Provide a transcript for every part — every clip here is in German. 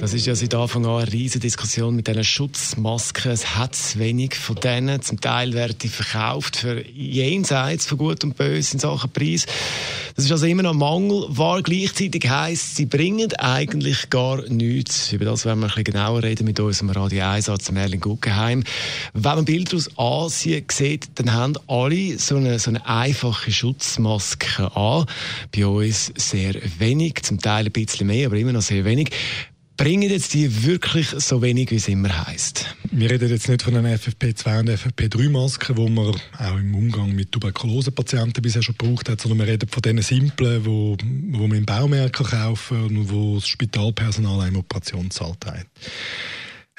Das ist ja seit Anfang an eine riesige Diskussion mit diesen Schutzmasken. Es hat zu wenig von denen. Zum Teil werden die verkauft für jenseits von Gut und Böse in Sachen Preis. Das ist also immer noch Mangel. War gleichzeitig heisst, sie bringen eigentlich gar nichts. Über das werden wir ein bisschen genauer reden mit unserem Radio 1 Arzt Merlin Guggenheim. Wenn man Bilder aus Asien sieht, dann haben alle so eine, so eine einfache Schutzmaske an. Bei uns sehr wenig, zum Teil ein bisschen mehr, aber immer noch sehr wenig. Bringen jetzt die wirklich so wenig, wie es immer heisst? Wir reden jetzt nicht von einer FFP2 und FFP3-Masken, die man auch im Umgang mit Tuberkulosepatienten bisher schon gebraucht hat, sondern wir reden von diesen simplen, wo, wo man im Baumärkten kaufen und wo das Spitalpersonal eine Operation zahlt hat.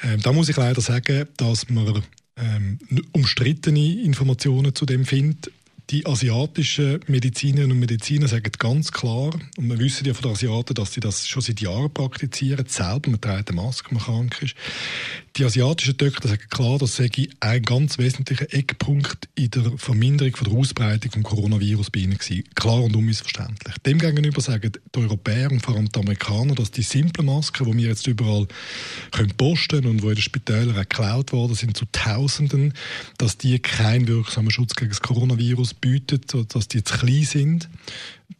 Ähm, da muss ich leider sagen, dass man ähm, umstrittene Informationen zu dem findet. Die asiatischen Medizinerinnen und Mediziner sagen ganz klar, und wir wissen ja von den Asiaten, dass sie das schon seit Jahren praktizieren, selber, man trägt eine Maske, wenn man krank ist. Die asiatischen Doktor sagen klar, das sei ein ganz wesentlicher Eckpunkt in der Verminderung von der Ausbreitung des Coronavirus bei ihnen gewesen. Klar und unmissverständlich. Demgegenüber sagen die Europäer und vor allem die Amerikaner, dass die simplen Masken, die wir jetzt überall können posten und wo in den Spitälern auch geklaut worden sind, zu Tausenden, dass die keinen wirksamen Schutz gegen das Coronavirus bietet, dass die zu klein sind,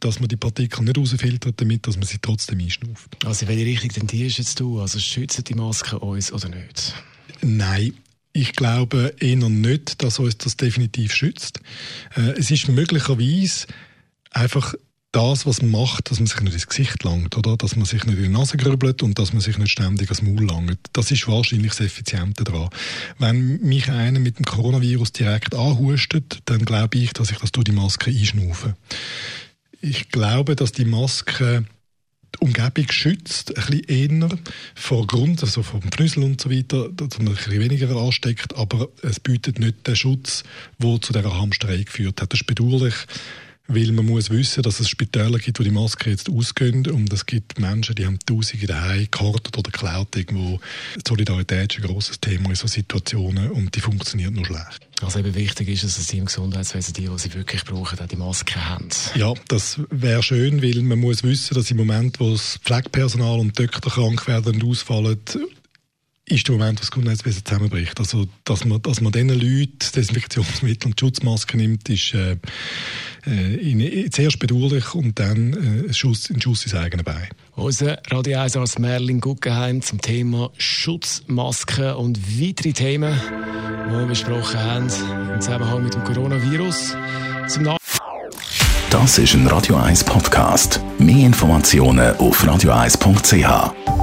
dass man die Partikel nicht rausfiltert, damit dass man sie trotzdem einschnauft. Also welche Richtung tendierst jetzt du? Also schützen die Masken uns oder nicht? Nein, ich glaube eher nicht, dass uns das definitiv schützt. Äh, es ist möglicherweise einfach das, was man macht, dass man sich nicht ins Gesicht langt, oder? Dass man sich nicht in die Nase grübelt und dass man sich nicht ständig ans Maul langt. Das ist wahrscheinlich das Effiziente daran. Wenn mich einer mit dem Coronavirus direkt anhustet, dann glaube ich, dass ich das durch die Maske einschnaufe. Ich glaube, dass die Maske die Umgebung schützt, ein bisschen eher vor Grund, also vom Pfnüssel und so weiter, dass man ein bisschen weniger ansteckt, aber es bietet nicht den Schutz, der zu dieser Hamsterei geführt hat. Das ist bedauerlich weil man muss wissen, dass es Spitäler gibt, wo die Masken jetzt ausgehen und es gibt Menschen, die haben Tausende daheim gehortet oder geklaut irgendwo. Solidarität ist ein grosses Thema in solchen Situationen und die funktioniert nur schlecht. Also eben wichtig ist, dass sie im Gesundheitswesen die, die sie wirklich brauchen, auch die Masken haben. Ja, das wäre schön, weil man muss wissen, dass im Moment, wo das Pflegepersonal und die Doktor krank werden und ausfallen, ist der Moment, wo das Gesundheitswesen zusammenbricht. Also, dass man, dass man diesen Leuten Desinfektionsmittel und Schutzmasken nimmt, ist äh, äh, zuerst bedauerlich und dann äh, ein, Schuss, ein Schuss ins eigene Bein. Unser Radio 1 als Merlin Guggenheim zum Thema Schutzmasken und weitere Themen, die wir besprochen haben im Zusammenhang mit dem Coronavirus. Das ist ein Radio 1 Podcast. Mehr Informationen auf radio1.ch.